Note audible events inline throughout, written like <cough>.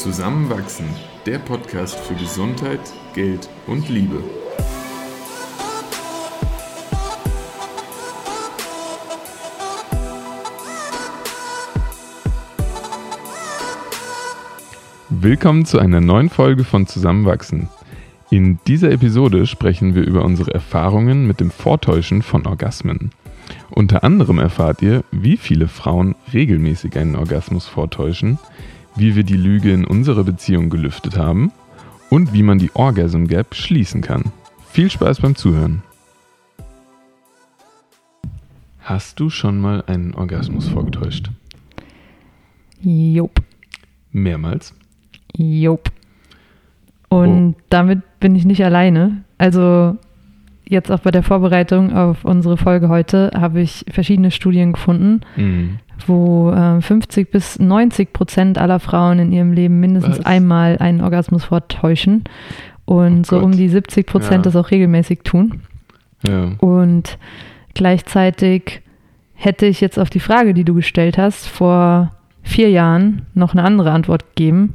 Zusammenwachsen, der Podcast für Gesundheit, Geld und Liebe. Willkommen zu einer neuen Folge von Zusammenwachsen. In dieser Episode sprechen wir über unsere Erfahrungen mit dem Vortäuschen von Orgasmen. Unter anderem erfahrt ihr, wie viele Frauen regelmäßig einen Orgasmus vortäuschen, wie wir die Lüge in unserer Beziehung gelüftet haben und wie man die Orgasm Gap schließen kann. Viel Spaß beim Zuhören. Hast du schon mal einen Orgasmus vorgetäuscht? Jop. Mehrmals? Jop. Und oh. damit bin ich nicht alleine. Also jetzt auch bei der Vorbereitung auf unsere Folge heute habe ich verschiedene Studien gefunden, mhm. Wo äh, 50 bis 90 Prozent aller Frauen in ihrem Leben mindestens Was? einmal einen Orgasmus vortäuschen und oh so um die 70 Prozent ja. das auch regelmäßig tun. Ja. Und gleichzeitig hätte ich jetzt auf die Frage, die du gestellt hast, vor vier Jahren noch eine andere Antwort gegeben,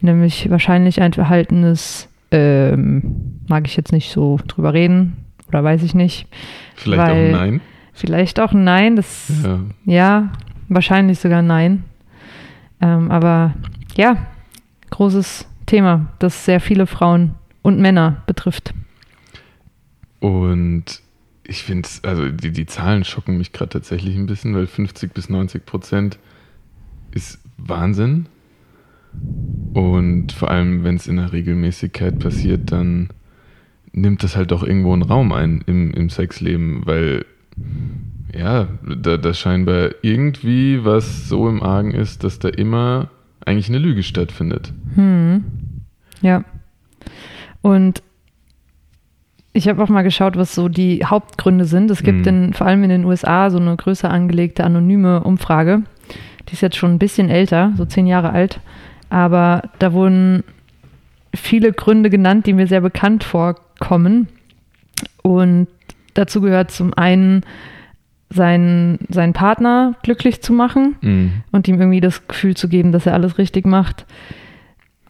nämlich wahrscheinlich ein verhaltenes ähm, mag ich jetzt nicht so drüber reden oder weiß ich nicht. Vielleicht auch ein Nein. Vielleicht auch ein Nein. Das, ja. ja wahrscheinlich sogar ein Nein. Ähm, aber ja, großes Thema, das sehr viele Frauen und Männer betrifft. Und ich finde, also die, die Zahlen schocken mich gerade tatsächlich ein bisschen, weil 50 bis 90 Prozent ist Wahnsinn. Und vor allem, wenn es in der Regelmäßigkeit passiert, dann nimmt das halt doch irgendwo einen Raum ein im, im Sexleben, weil ja, da, da scheinbar irgendwie was so im Argen ist, dass da immer eigentlich eine Lüge stattfindet. Hm. Ja. Und ich habe auch mal geschaut, was so die Hauptgründe sind. Es gibt hm. in, vor allem in den USA so eine größer angelegte anonyme Umfrage. Die ist jetzt schon ein bisschen älter, so zehn Jahre alt. Aber da wurden viele Gründe genannt, die mir sehr bekannt vorkommen. Und dazu gehört zum einen, seinen, seinen Partner glücklich zu machen mhm. und ihm irgendwie das Gefühl zu geben, dass er alles richtig macht.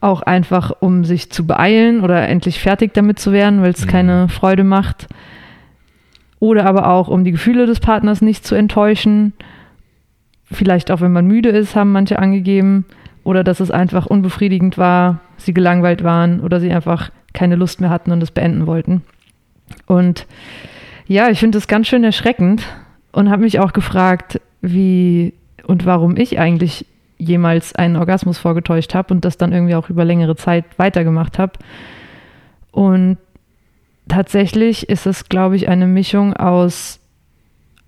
Auch einfach, um sich zu beeilen oder endlich fertig damit zu werden, weil es mhm. keine Freude macht. Oder aber auch, um die Gefühle des Partners nicht zu enttäuschen. Vielleicht auch, wenn man müde ist, haben manche angegeben oder dass es einfach unbefriedigend war, sie gelangweilt waren oder sie einfach keine Lust mehr hatten und es beenden wollten. Und ja, ich finde das ganz schön erschreckend und habe mich auch gefragt, wie und warum ich eigentlich jemals einen Orgasmus vorgetäuscht habe und das dann irgendwie auch über längere Zeit weitergemacht habe. Und tatsächlich ist es, glaube ich, eine Mischung aus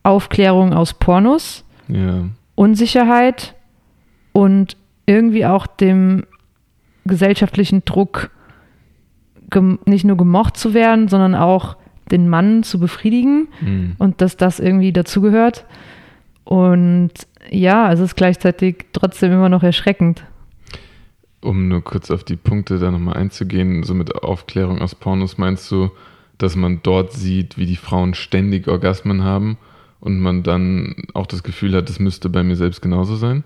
Aufklärung aus Pornos, ja. Unsicherheit und irgendwie auch dem gesellschaftlichen Druck, nicht nur gemocht zu werden, sondern auch den Mann zu befriedigen mhm. und dass das irgendwie dazugehört. Und ja, es ist gleichzeitig trotzdem immer noch erschreckend. Um nur kurz auf die Punkte da nochmal einzugehen, so mit Aufklärung aus Pornos, meinst du, dass man dort sieht, wie die Frauen ständig Orgasmen haben und man dann auch das Gefühl hat, das müsste bei mir selbst genauso sein?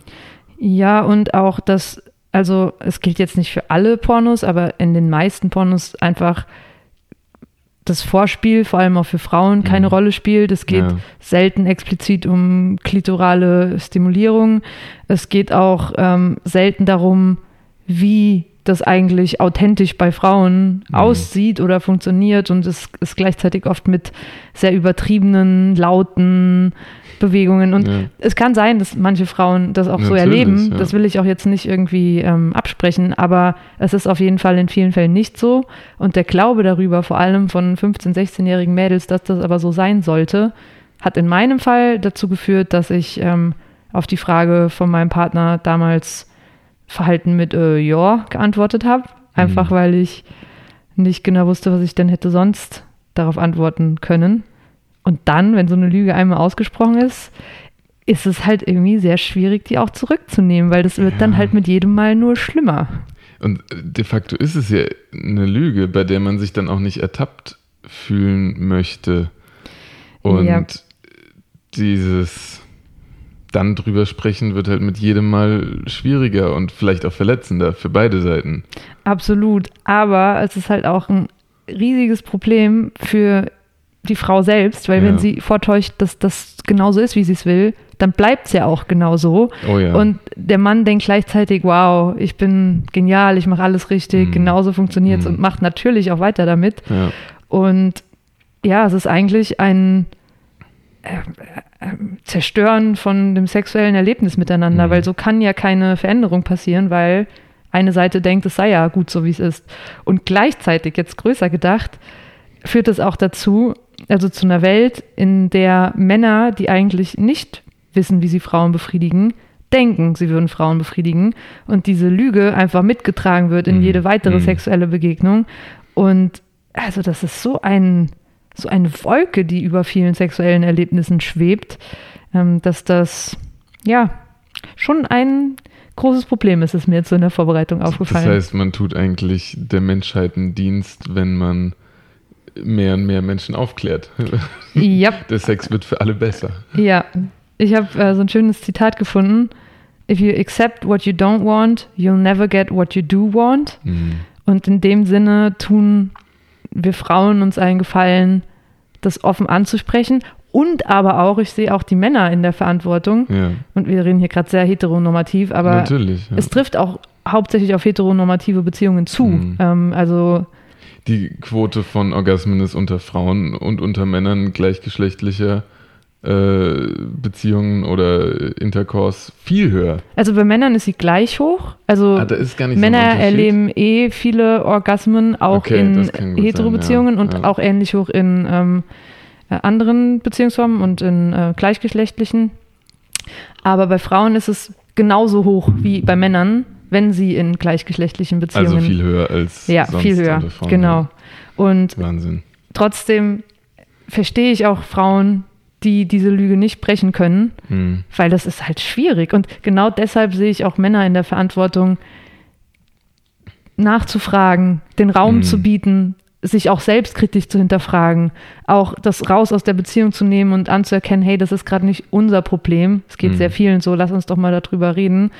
Ja, und auch, dass, also es gilt jetzt nicht für alle Pornos, aber in den meisten Pornos einfach das Vorspiel, vor allem auch für Frauen, keine mhm. Rolle spielt. Es geht ja. selten explizit um klitorale Stimulierung. Es geht auch ähm, selten darum, wie das eigentlich authentisch bei Frauen mhm. aussieht oder funktioniert und es ist gleichzeitig oft mit sehr übertriebenen, lauten Bewegungen. Und ja. es kann sein, dass manche Frauen das auch Natürlich, so erleben. Ja. Das will ich auch jetzt nicht irgendwie ähm, absprechen, aber es ist auf jeden Fall in vielen Fällen nicht so. Und der Glaube darüber, vor allem von 15-, 16-jährigen Mädels, dass das aber so sein sollte, hat in meinem Fall dazu geführt, dass ich ähm, auf die Frage von meinem Partner damals Verhalten mit äh, Ja geantwortet habe. Einfach mhm. weil ich nicht genau wusste, was ich denn hätte sonst darauf antworten können. Und dann, wenn so eine Lüge einmal ausgesprochen ist, ist es halt irgendwie sehr schwierig, die auch zurückzunehmen, weil das wird ja. dann halt mit jedem Mal nur schlimmer. Und de facto ist es ja eine Lüge, bei der man sich dann auch nicht ertappt fühlen möchte. Und ja. dieses, dann drüber sprechen wird halt mit jedem Mal schwieriger und vielleicht auch verletzender für beide Seiten. Absolut. Aber es ist halt auch ein riesiges Problem für die Frau selbst, weil ja. wenn sie vortäuscht, dass das genauso ist, wie sie es will, dann bleibt es ja auch genauso. Oh ja. Und der Mann denkt gleichzeitig, wow, ich bin genial, ich mache alles richtig, mhm. genauso funktioniert es mhm. und macht natürlich auch weiter damit. Ja. Und ja, es ist eigentlich ein äh, Zerstören von dem sexuellen Erlebnis miteinander, mhm. weil so kann ja keine Veränderung passieren, weil eine Seite denkt, es sei ja gut so, wie es ist. Und gleichzeitig, jetzt größer gedacht, führt es auch dazu, also zu einer Welt, in der Männer, die eigentlich nicht wissen, wie sie Frauen befriedigen, denken, sie würden Frauen befriedigen und diese Lüge einfach mitgetragen wird in mhm. jede weitere mhm. sexuelle Begegnung. Und also das ist so ein so eine Wolke, die über vielen sexuellen Erlebnissen schwebt, ähm, dass das ja schon ein großes Problem ist, ist mir jetzt so in der Vorbereitung aufgefallen. Das heißt, man tut eigentlich der Menschheit einen Dienst, wenn man mehr und mehr Menschen aufklärt. <laughs> Ja. Der Sex wird für alle besser. Ja, ich habe äh, so ein schönes Zitat gefunden. If you accept what you don't want, you'll never get what you do want. Mhm. Und in dem Sinne tun wir Frauen uns einen Gefallen, das offen anzusprechen. Und aber auch, ich sehe auch die Männer in der Verantwortung. Ja. Und wir reden hier gerade sehr heteronormativ, aber Natürlich, ja. es trifft auch hauptsächlich auf heteronormative Beziehungen zu. Mhm. Ähm, also die Quote von Orgasmen ist unter Frauen und unter Männern gleichgeschlechtlicher Beziehungen oder Intercourse viel höher. Also bei Männern ist sie gleich hoch. Also ah, Männer so erleben eh viele Orgasmen auch okay, in Hetero-Beziehungen ja. und ja. auch ähnlich hoch in ähm, äh, anderen Beziehungsformen und in äh, gleichgeschlechtlichen. Aber bei Frauen ist es genauso hoch wie bei Männern, wenn sie in gleichgeschlechtlichen also Beziehungen. Also viel höher als ja, sonst viel höher. Frauen, genau. Und Wahnsinn. trotzdem verstehe ich auch Frauen, die diese Lüge nicht brechen können, hm. weil das ist halt schwierig. Und genau deshalb sehe ich auch Männer in der Verantwortung, nachzufragen, den Raum hm. zu bieten, sich auch selbstkritisch zu hinterfragen, auch das raus aus der Beziehung zu nehmen und anzuerkennen, hey, das ist gerade nicht unser Problem. Es geht hm. sehr vielen so, lass uns doch mal darüber reden.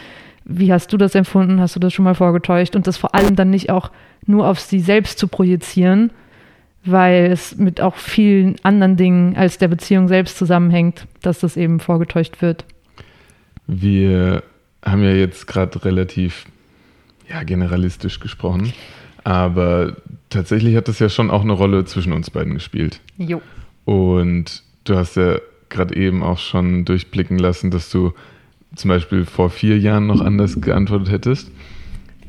Wie hast du das empfunden? Hast du das schon mal vorgetäuscht? Und das vor allem dann nicht auch nur auf sie selbst zu projizieren, weil es mit auch vielen anderen Dingen als der Beziehung selbst zusammenhängt, dass das eben vorgetäuscht wird. Wir haben ja jetzt gerade relativ ja, generalistisch gesprochen, aber tatsächlich hat das ja schon auch eine Rolle zwischen uns beiden gespielt. Jo. Und du hast ja gerade eben auch schon durchblicken lassen, dass du zum Beispiel vor vier Jahren noch anders geantwortet hättest.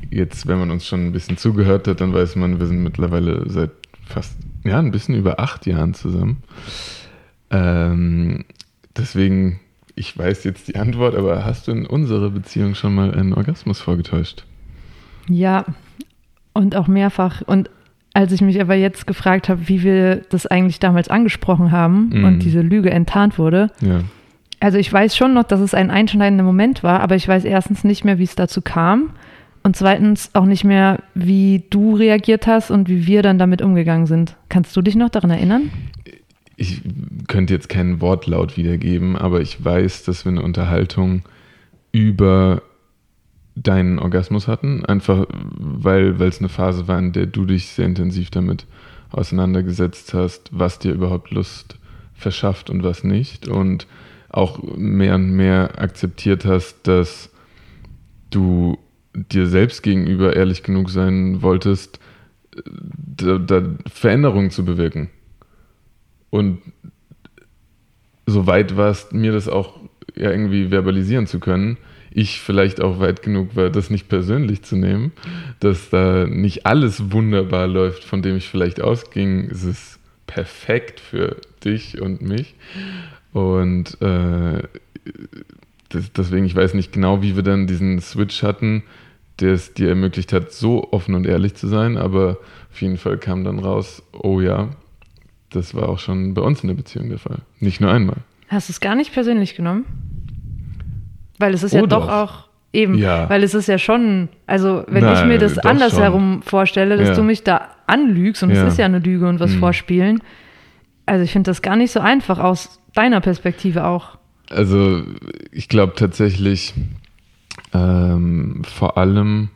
Jetzt, wenn man uns schon ein bisschen zugehört hat, dann weiß man, wir sind mittlerweile seit fast ja, ein bisschen über acht Jahren zusammen. Ähm, deswegen, ich weiß jetzt die Antwort, aber hast du in unserer Beziehung schon mal einen Orgasmus vorgetäuscht? Ja, und auch mehrfach. Und als ich mich aber jetzt gefragt habe, wie wir das eigentlich damals angesprochen haben mm. und diese Lüge enttarnt wurde, ja. also ich weiß schon noch, dass es ein einschneidender Moment war, aber ich weiß erstens nicht mehr, wie es dazu kam und zweitens auch nicht mehr, wie du reagiert hast und wie wir dann damit umgegangen sind. Kannst du dich noch daran erinnern? Ich könnte jetzt keinen Wortlaut wiedergeben, aber ich weiß, dass wir eine Unterhaltung über deinen Orgasmus hatten, einfach weil es eine Phase war, in der du dich sehr intensiv damit auseinandergesetzt hast, was dir überhaupt Lust verschafft und was nicht und auch mehr und mehr akzeptiert hast, dass du dir selbst gegenüber ehrlich genug sein wolltest, da, da Veränderungen zu bewirken. Und so weit warst, mir das auch ja irgendwie verbalisieren zu können. Ich vielleicht auch weit genug war, das nicht persönlich zu nehmen, dass da nicht alles wunderbar läuft, von dem ich vielleicht ausging. Es ist perfekt für dich und mich. Und äh, das, deswegen, ich weiß nicht genau, wie wir dann diesen Switch hatten der es dir ermöglicht hat, so offen und ehrlich zu sein. Aber auf jeden Fall kam dann raus, oh ja, das war auch schon bei uns in der Beziehung der Fall. Nicht nur einmal. Hast du es gar nicht persönlich genommen? Weil es ist oh ja doch, doch auch eben, ja. weil es ist ja schon, also wenn Nein, ich mir das andersherum vorstelle, dass ja. du mich da anlügst und es ja. ist ja eine Lüge und was mhm. vorspielen, also ich finde das gar nicht so einfach aus deiner Perspektive auch. Also ich glaube tatsächlich ähm, vor allem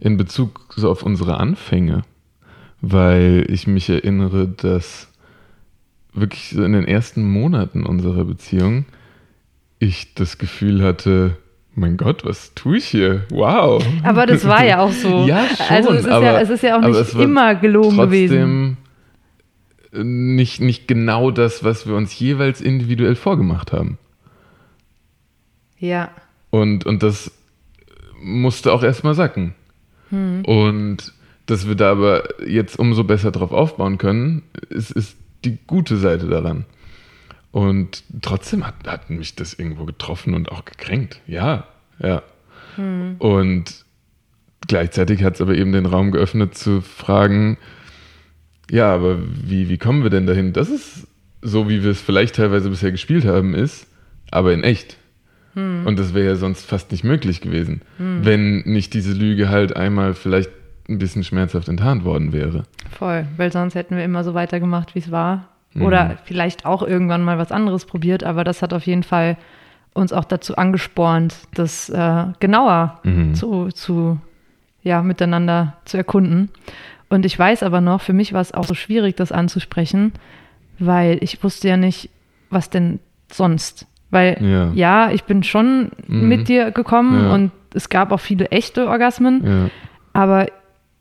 in Bezug so auf unsere Anfänge, weil ich mich erinnere, dass wirklich so in den ersten Monaten unserer Beziehung ich das Gefühl hatte, mein Gott, was tue ich hier? Wow. Aber das war ja <laughs> auch so. ja, schon. Also es ist, aber, ja, es ist ja auch nicht immer gelogen gewesen. Nicht, nicht genau das, was wir uns jeweils individuell vorgemacht haben. Ja. Und, und das musste auch erstmal sacken. Hm. Und dass wir da aber jetzt umso besser drauf aufbauen können, ist, ist die gute Seite daran. Und trotzdem hat, hat mich das irgendwo getroffen und auch gekränkt. Ja, ja. Hm. Und gleichzeitig hat es aber eben den Raum geöffnet zu fragen, ja, aber wie, wie kommen wir denn dahin, dass es so, wie wir es vielleicht teilweise bisher gespielt haben, ist, aber in echt. Hm. Und das wäre ja sonst fast nicht möglich gewesen, hm. wenn nicht diese Lüge halt einmal vielleicht ein bisschen schmerzhaft enttarnt worden wäre. Voll, weil sonst hätten wir immer so weitergemacht, wie es war. Oder mhm. vielleicht auch irgendwann mal was anderes probiert, aber das hat auf jeden Fall uns auch dazu angespornt, das äh, genauer mhm. zu, zu, ja, miteinander zu erkunden. Und ich weiß aber noch, für mich war es auch so schwierig, das anzusprechen, weil ich wusste ja nicht, was denn sonst. Weil ja, ja ich bin schon mhm. mit dir gekommen ja. und es gab auch viele echte Orgasmen, ja. aber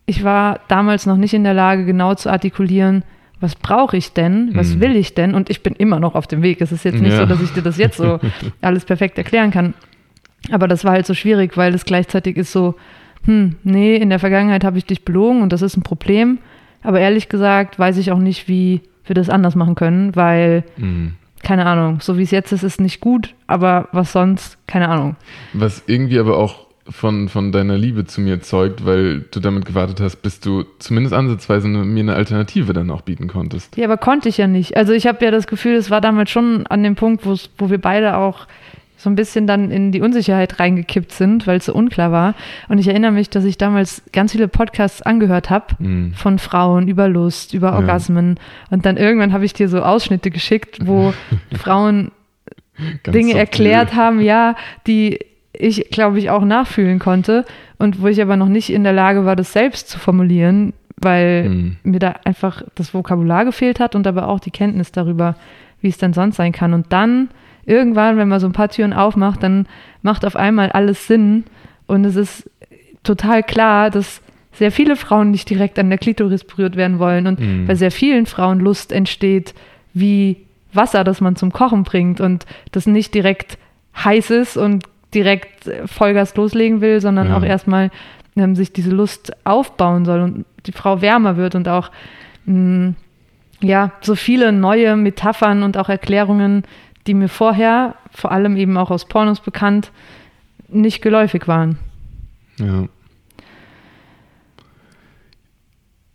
ich war damals noch nicht in der Lage, genau zu artikulieren, was brauche ich denn, was mhm. will ich denn? Und ich bin immer noch auf dem Weg. Es ist jetzt nicht so, dass ich dir das jetzt so <laughs> alles perfekt erklären kann. Aber das war halt so schwierig, weil es gleichzeitig ist so, hm, nee, in der Vergangenheit habe ich dich belogen und das ist ein Problem. Aber ehrlich gesagt weiß ich auch nicht, wie wir das anders machen können, weil, mhm. Keine Ahnung, so wie es jetzt ist, ist nicht gut, aber was sonst, keine Ahnung. Was irgendwie aber auch von, von deiner Liebe zu mir zeugt, weil du damit gewartet hast, bis du zumindest ansatzweise eine, mir eine Alternative dann auch bieten konntest. Ja, aber konnte ich ja nicht. Also ich habe ja das Gefühl, es war damals schon an dem Punkt, wo wir beide auch so ein bisschen dann in die Unsicherheit reingekippt sind, weil es so unklar war. Und ich erinnere mich, dass ich damals ganz viele Podcasts angehört habe mhm. von Frauen über Lust, über Orgasmen. Ja. Und dann irgendwann habe ich dir so Ausschnitte geschickt, wo <laughs> Frauen Dinge erklärt haben, ja, die ich, glaube ich, auch nachfühlen konnte und wo ich aber noch nicht in der Lage war, das selbst zu formulieren, weil mhm. mir da einfach das Vokabular gefehlt hat und aber auch die Kenntnis darüber, wie es denn sonst sein kann. Und dann irgendwann, wenn man so ein paar Türen aufmacht, dann macht auf einmal alles Sinn und es ist total klar, dass sehr viele Frauen nicht direkt an der Klitoris berührt werden wollen und mhm. bei sehr vielen Frauen Lust entsteht, wie Wasser, das man zum Kochen bringt und das nicht direkt heiß ist und direkt Vollgas loslegen will, sondern ja. auch erstmal ähm, sich diese Lust aufbauen soll und die Frau wärmer wird und auch mh, mm, ja, so viele neue Metaphern und auch Erklärungen, die mir vorher, vor allem eben auch aus Pornos bekannt, nicht geläufig waren. Ja.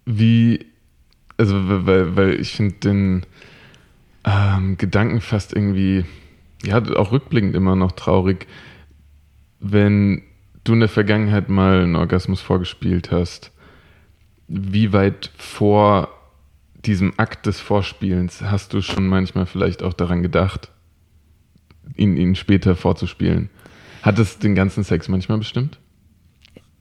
Wie, also weil, weil ich finde den ähm, Gedanken fast irgendwie, ja, auch rückblickend immer noch traurig, wenn du in der Vergangenheit mal einen Orgasmus vorgespielt hast, wie weit vor diesem Akt des Vorspielens hast du schon manchmal vielleicht auch daran gedacht, ihn, ihn später vorzuspielen? Hat es den ganzen Sex manchmal bestimmt?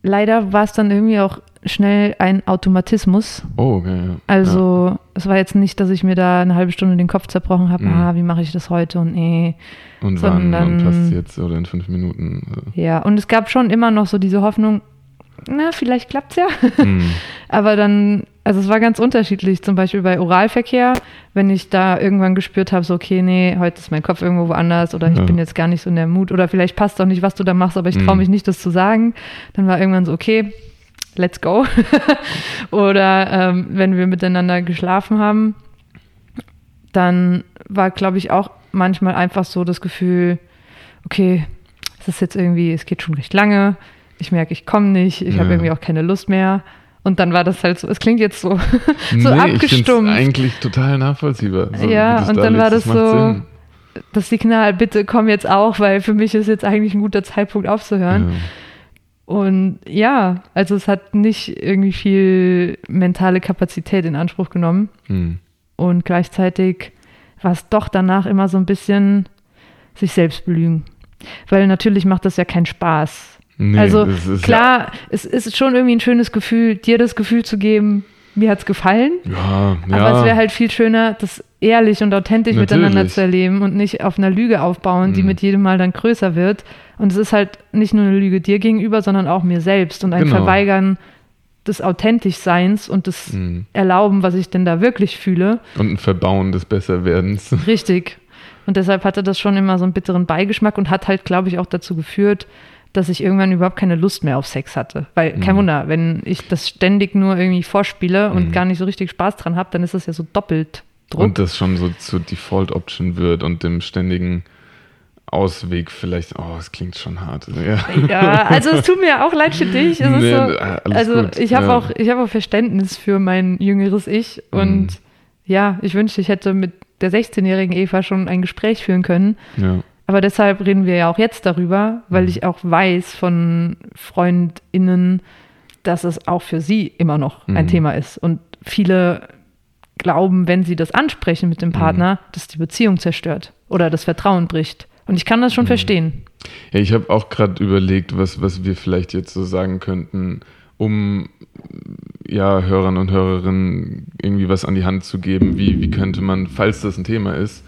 Leider war es dann irgendwie auch schnell ein Automatismus. Oh, okay, ja. Also ja. es war jetzt nicht, dass ich mir da eine halbe Stunde den Kopf zerbrochen habe, mhm. ah, wie mache ich das heute und eh. Und wann und passt jetzt oder in fünf Minuten. Ja, und es gab schon immer noch so diese Hoffnung, na, vielleicht klappt es ja. Mhm. <laughs> Aber dann, also es war ganz unterschiedlich. Zum Beispiel bei Oralverkehr, wenn ich da irgendwann gespürt habe, so, okay, nee, heute ist mein Kopf irgendwo woanders oder ich ja. bin jetzt gar nicht so in der Mut oder vielleicht passt auch nicht, was du da machst, aber ich traue mhm. mich nicht, das zu sagen. Dann war irgendwann so, okay, let's go. <laughs> oder ähm, wenn wir miteinander geschlafen haben, dann war, glaube ich, auch manchmal einfach so das Gefühl, okay, es ist jetzt irgendwie, es geht schon recht lange, ich merke, ich komme nicht, ich ja. habe irgendwie auch keine Lust mehr. Und dann war das halt so, es klingt jetzt so, <laughs> so nee, abgestumpft. Ich eigentlich total nachvollziehbar. So, ja, und da dann war das, das so, Sinn. das Signal, bitte komm jetzt auch, weil für mich ist jetzt eigentlich ein guter Zeitpunkt aufzuhören. Ja. Und ja, also es hat nicht irgendwie viel mentale Kapazität in Anspruch genommen. Hm. Und gleichzeitig war es doch danach immer so ein bisschen, sich selbst belügen. Weil natürlich macht das ja keinen Spaß. Nee, also klar, ja es ist schon irgendwie ein schönes Gefühl, dir das Gefühl zu geben, mir hat es gefallen. Ja, ja. Aber es wäre halt viel schöner, das ehrlich und authentisch Natürlich. miteinander zu erleben und nicht auf einer Lüge aufbauen, die mhm. mit jedem Mal dann größer wird. Und es ist halt nicht nur eine Lüge dir gegenüber, sondern auch mir selbst und ein genau. Verweigern des Authentischseins und des mhm. Erlauben, was ich denn da wirklich fühle. Und ein Verbauen des Besserwerdens. Richtig. Und deshalb hatte das schon immer so einen bitteren Beigeschmack und hat halt, glaube ich, auch dazu geführt, dass ich irgendwann überhaupt keine Lust mehr auf Sex hatte. Weil, kein mhm. Wunder, wenn ich das ständig nur irgendwie vorspiele und mhm. gar nicht so richtig Spaß dran habe, dann ist das ja so doppelt Druck. Und das schon so zur Default-Option wird und dem ständigen Ausweg vielleicht, oh, es klingt schon hart. Ja. ja, also es tut mir auch leid für dich. Nee, so, also gut. ich habe ja. auch, hab auch Verständnis für mein jüngeres Ich und mhm. ja, ich wünschte, ich hätte mit der 16-jährigen Eva schon ein Gespräch führen können. Ja. Aber deshalb reden wir ja auch jetzt darüber, weil mhm. ich auch weiß von FreundInnen, dass es auch für sie immer noch mhm. ein Thema ist. Und viele glauben, wenn sie das ansprechen mit dem mhm. Partner, mhm. dass die Beziehung zerstört oder das Vertrauen bricht. Und ich kann das schon mhm. verstehen. Ja, ich habe auch gerade überlegt, was, was wir vielleicht jetzt so sagen könnten, um ja, Hörern und Hörerinnen irgendwie was an die Hand zu geben. Wie, wie könnte man, falls das ein Thema ist,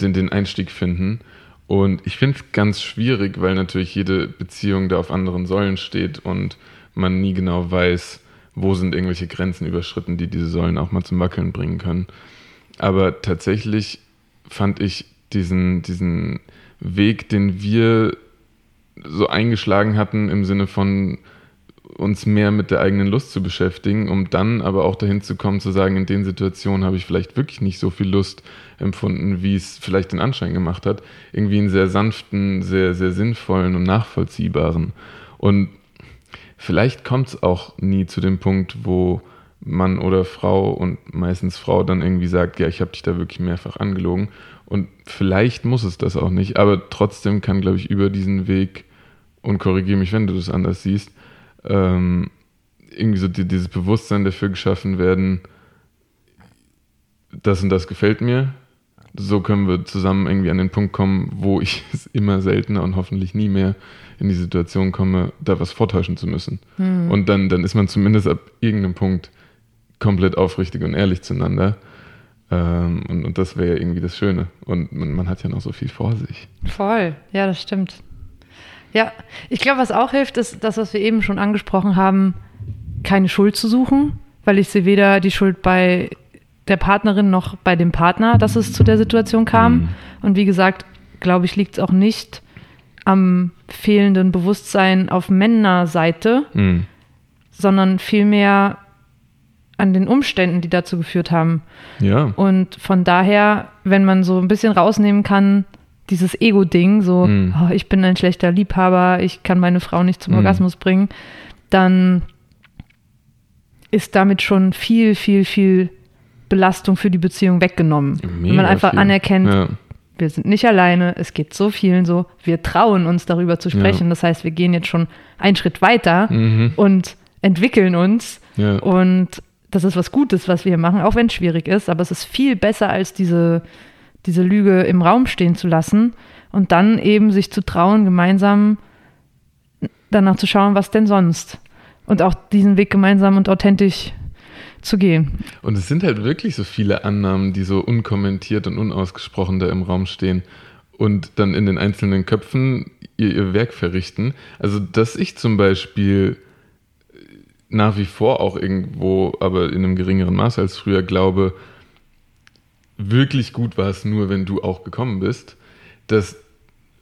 den, den Einstieg finden? Und ich finde es ganz schwierig, weil natürlich jede Beziehung da auf anderen Säulen steht und man nie genau weiß, wo sind irgendwelche Grenzen überschritten, die diese Säulen auch mal zum Wackeln bringen können. Aber tatsächlich fand ich diesen, diesen Weg, den wir so eingeschlagen hatten, im Sinne von uns mehr mit der eigenen Lust zu beschäftigen, um dann aber auch dahin zu kommen, zu sagen, in den Situationen habe ich vielleicht wirklich nicht so viel Lust empfunden, wie es vielleicht den Anschein gemacht hat. Irgendwie einen sehr sanften, sehr, sehr sinnvollen und nachvollziehbaren. Und vielleicht kommt es auch nie zu dem Punkt, wo Mann oder Frau und meistens Frau dann irgendwie sagt, ja, ich habe dich da wirklich mehrfach angelogen. Und vielleicht muss es das auch nicht, aber trotzdem kann, glaube ich, über diesen Weg, und korrigiere mich, wenn du das anders siehst, ähm, irgendwie so die, dieses Bewusstsein dafür geschaffen werden, das und das gefällt mir. So können wir zusammen irgendwie an den Punkt kommen, wo ich <laughs> es immer seltener und hoffentlich nie mehr in die Situation komme, da was vortäuschen zu müssen. Mhm. Und dann, dann ist man zumindest ab irgendeinem Punkt komplett aufrichtig und ehrlich zueinander. Ähm, und, und das wäre ja irgendwie das Schöne. Und man, man hat ja noch so viel vor sich. Voll, ja, das stimmt. Ja, ich glaube, was auch hilft, ist das, was wir eben schon angesprochen haben, keine Schuld zu suchen, weil ich sehe weder die Schuld bei der Partnerin noch bei dem Partner, dass es zu der Situation kam. Mhm. Und wie gesagt, glaube ich, liegt es auch nicht am fehlenden Bewusstsein auf Männerseite, mhm. sondern vielmehr an den Umständen, die dazu geführt haben. Ja. Und von daher, wenn man so ein bisschen rausnehmen kann, dieses Ego-Ding, so, mm. oh, ich bin ein schlechter Liebhaber, ich kann meine Frau nicht zum mm. Orgasmus bringen, dann ist damit schon viel, viel, viel Belastung für die Beziehung weggenommen. Mega Wenn man einfach viel. anerkennt, ja. wir sind nicht alleine, es geht so vielen so, wir trauen uns darüber zu sprechen. Ja. Das heißt, wir gehen jetzt schon einen Schritt weiter mhm. und entwickeln uns. Ja. Und das ist was Gutes, was wir hier machen, auch wenn es schwierig ist, aber es ist viel besser als diese diese Lüge im Raum stehen zu lassen und dann eben sich zu trauen, gemeinsam danach zu schauen, was denn sonst. Und auch diesen Weg gemeinsam und authentisch zu gehen. Und es sind halt wirklich so viele Annahmen, die so unkommentiert und unausgesprochen da im Raum stehen und dann in den einzelnen Köpfen ihr, ihr Werk verrichten. Also, dass ich zum Beispiel nach wie vor auch irgendwo, aber in einem geringeren Maß als früher glaube, wirklich gut war es nur, wenn du auch gekommen bist. Das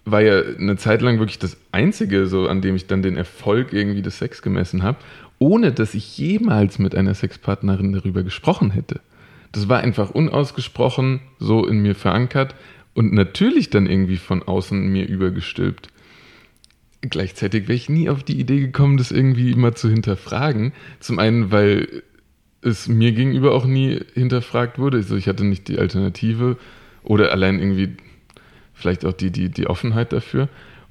war ja eine Zeit lang wirklich das Einzige, so an dem ich dann den Erfolg irgendwie des Sex gemessen habe, ohne dass ich jemals mit einer Sexpartnerin darüber gesprochen hätte. Das war einfach unausgesprochen so in mir verankert und natürlich dann irgendwie von außen mir übergestülpt. Gleichzeitig wäre ich nie auf die Idee gekommen, das irgendwie immer zu hinterfragen. Zum einen, weil es mir gegenüber auch nie hinterfragt wurde. Also ich hatte nicht die Alternative oder allein irgendwie vielleicht auch die, die, die Offenheit dafür.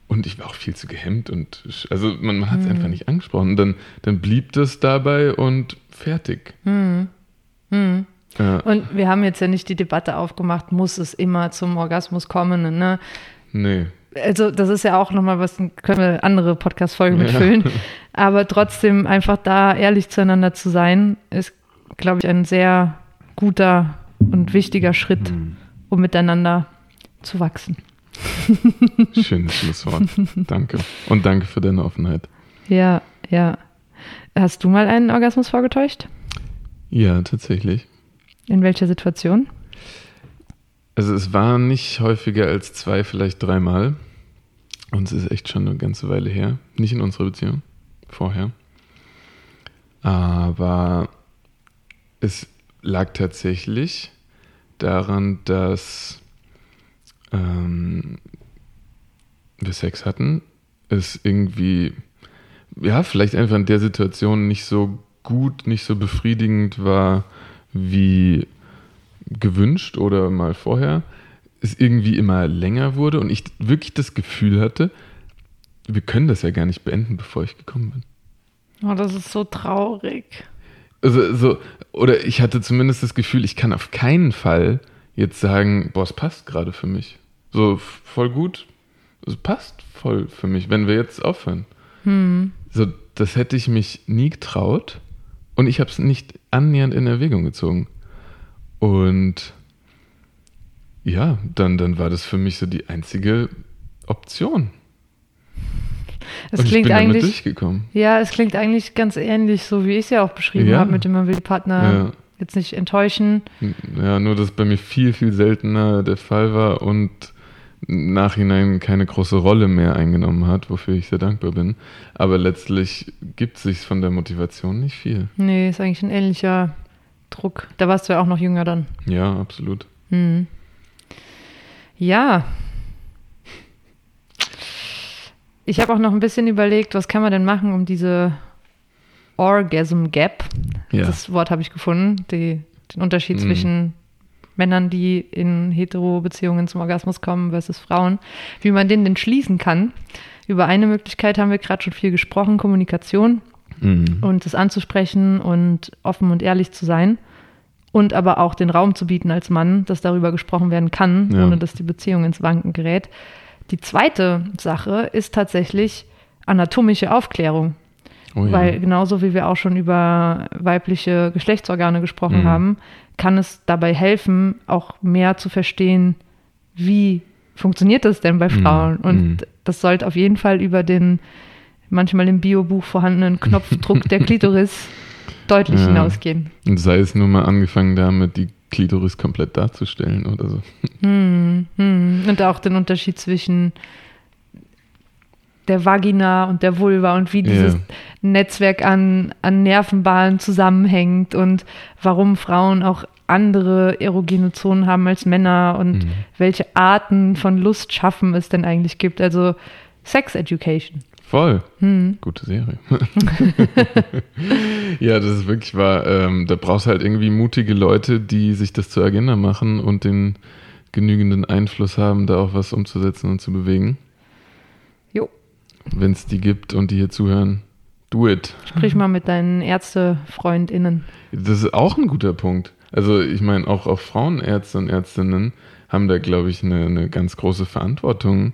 Und ich war auch viel zu gehemmt und also man, man hat es mhm. einfach nicht angesprochen. Dann, dann blieb das dabei und fertig. Mhm. Mhm. Ja. Und wir haben jetzt ja nicht die Debatte aufgemacht, muss es immer zum Orgasmus kommen, ne? Nee. Also, das ist ja auch nochmal was, können wir andere Podcast-Folgen ja. mitfüllen. Aber trotzdem einfach da ehrlich zueinander zu sein, ist, glaube ich, ein sehr guter und wichtiger Schritt, hm. um miteinander zu wachsen. <laughs> Schönes Schlusswort. danke. Und danke für deine Offenheit. Ja, ja. Hast du mal einen Orgasmus vorgetäuscht? Ja, tatsächlich. In welcher Situation? Also es war nicht häufiger als zwei, vielleicht dreimal. Und es ist echt schon eine ganze Weile her. Nicht in unserer Beziehung, vorher. Aber es lag tatsächlich daran, dass ähm, wir Sex hatten, es irgendwie, ja, vielleicht einfach in der Situation nicht so gut, nicht so befriedigend war, wie gewünscht oder mal vorher, es irgendwie immer länger wurde und ich wirklich das Gefühl hatte, wir können das ja gar nicht beenden, bevor ich gekommen bin. Oh, das ist so traurig. Also, so, oder ich hatte zumindest das Gefühl, ich kann auf keinen Fall jetzt sagen, boah, es passt gerade für mich. So, voll gut. Es passt voll für mich, wenn wir jetzt aufhören. Hm. So, das hätte ich mich nie getraut. Und ich habe es nicht annähernd in Erwägung gezogen. Und ja, dann, dann war das für mich so die einzige Option. Es und klingt ich bin eigentlich, durchgekommen. Ja, es klingt eigentlich ganz ähnlich, so wie ich es ja auch beschrieben ja. habe, mit dem man will die Partner ja. jetzt nicht enttäuschen. Ja, nur dass bei mir viel, viel seltener der Fall war und Nachhinein keine große Rolle mehr eingenommen hat, wofür ich sehr dankbar bin. Aber letztlich gibt es sich von der Motivation nicht viel. Nee, ist eigentlich ein ähnlicher Druck. Da warst du ja auch noch jünger dann. Ja, absolut. Hm. Ja. Ich habe auch noch ein bisschen überlegt, was kann man denn machen, um diese Orgasm Gap, ja. das Wort habe ich gefunden, die, den Unterschied mhm. zwischen Männern, die in Hetero-Beziehungen zum Orgasmus kommen versus Frauen, wie man den denn schließen kann. Über eine Möglichkeit haben wir gerade schon viel gesprochen, Kommunikation mhm. und das anzusprechen und offen und ehrlich zu sein und aber auch den Raum zu bieten als Mann, dass darüber gesprochen werden kann, ja. ohne dass die Beziehung ins Wanken gerät. Die zweite Sache ist tatsächlich anatomische Aufklärung. Oh ja. Weil genauso wie wir auch schon über weibliche Geschlechtsorgane gesprochen mhm. haben, kann es dabei helfen, auch mehr zu verstehen, wie funktioniert das denn bei mhm. Frauen. Mhm. Und das sollte auf jeden Fall über den manchmal im Biobuch vorhandenen Knopfdruck der <laughs> Klitoris deutlich ja. hinausgehen. Und sei es nur mal angefangen damit, die Klitoris komplett darzustellen oder so. Hm, hm. Und auch den Unterschied zwischen der Vagina und der Vulva und wie dieses yeah. Netzwerk an, an Nervenbahnen zusammenhängt und warum Frauen auch andere erogene Zonen haben als Männer und mhm. welche Arten von Lust schaffen es denn eigentlich gibt. Also Sex Education. Voll. Hm. Gute Serie. <laughs> ja, das ist wirklich wahr. Ähm, da brauchst du halt irgendwie mutige Leute, die sich das zur Agenda machen und den genügenden Einfluss haben, da auch was umzusetzen und zu bewegen. Jo. Wenn es die gibt und die hier zuhören, do it. Sprich mal mit deinen Ärztefreundinnen. Das ist auch ein guter Punkt. Also ich meine, auch, auch Frauenärzte und Ärztinnen haben da, glaube ich, eine, eine ganz große Verantwortung,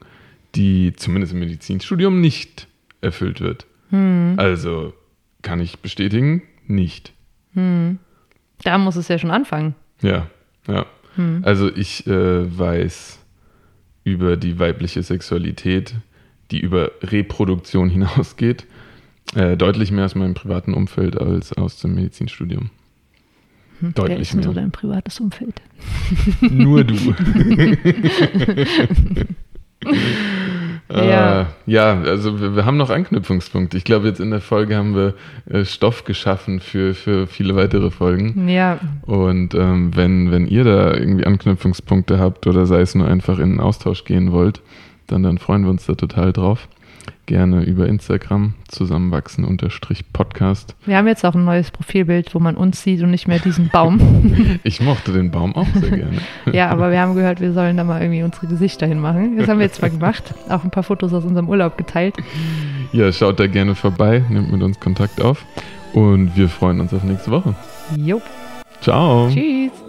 die zumindest im Medizinstudium nicht erfüllt wird. Hm. Also kann ich bestätigen, nicht. Hm. Da muss es ja schon anfangen. Ja, ja. Hm. Also ich äh, weiß über die weibliche Sexualität, die über Reproduktion <laughs> hinausgeht, äh, deutlich mehr aus meinem privaten Umfeld als aus dem Medizinstudium. Hm, Deutlich mehr. so dein privates Umfeld? Nur du. <laughs> <laughs> ja. Äh, ja, also wir, wir, haben noch Anknüpfungspunkte. Ich glaube, jetzt in der Folge haben wir äh, Stoff geschaffen für, für viele weitere Folgen. Ja. Und ähm, wenn, wenn ihr da irgendwie Anknüpfungspunkte habt oder sei es nur einfach in einen Austausch gehen wollt, dann, dann freuen wir uns da total drauf gerne über Instagram zusammenwachsen-podcast. Wir haben jetzt auch ein neues Profilbild, wo man uns sieht und nicht mehr diesen Baum. <laughs> ich mochte den Baum auch sehr gerne. <laughs> ja, aber wir haben gehört, wir sollen da mal irgendwie unsere Gesichter hinmachen. Das haben wir jetzt mal gemacht. Auch ein paar Fotos aus unserem Urlaub geteilt. Ja, schaut da gerne vorbei, nehmt mit uns Kontakt auf und wir freuen uns auf nächste Woche. Jo. Ciao. Tschüss.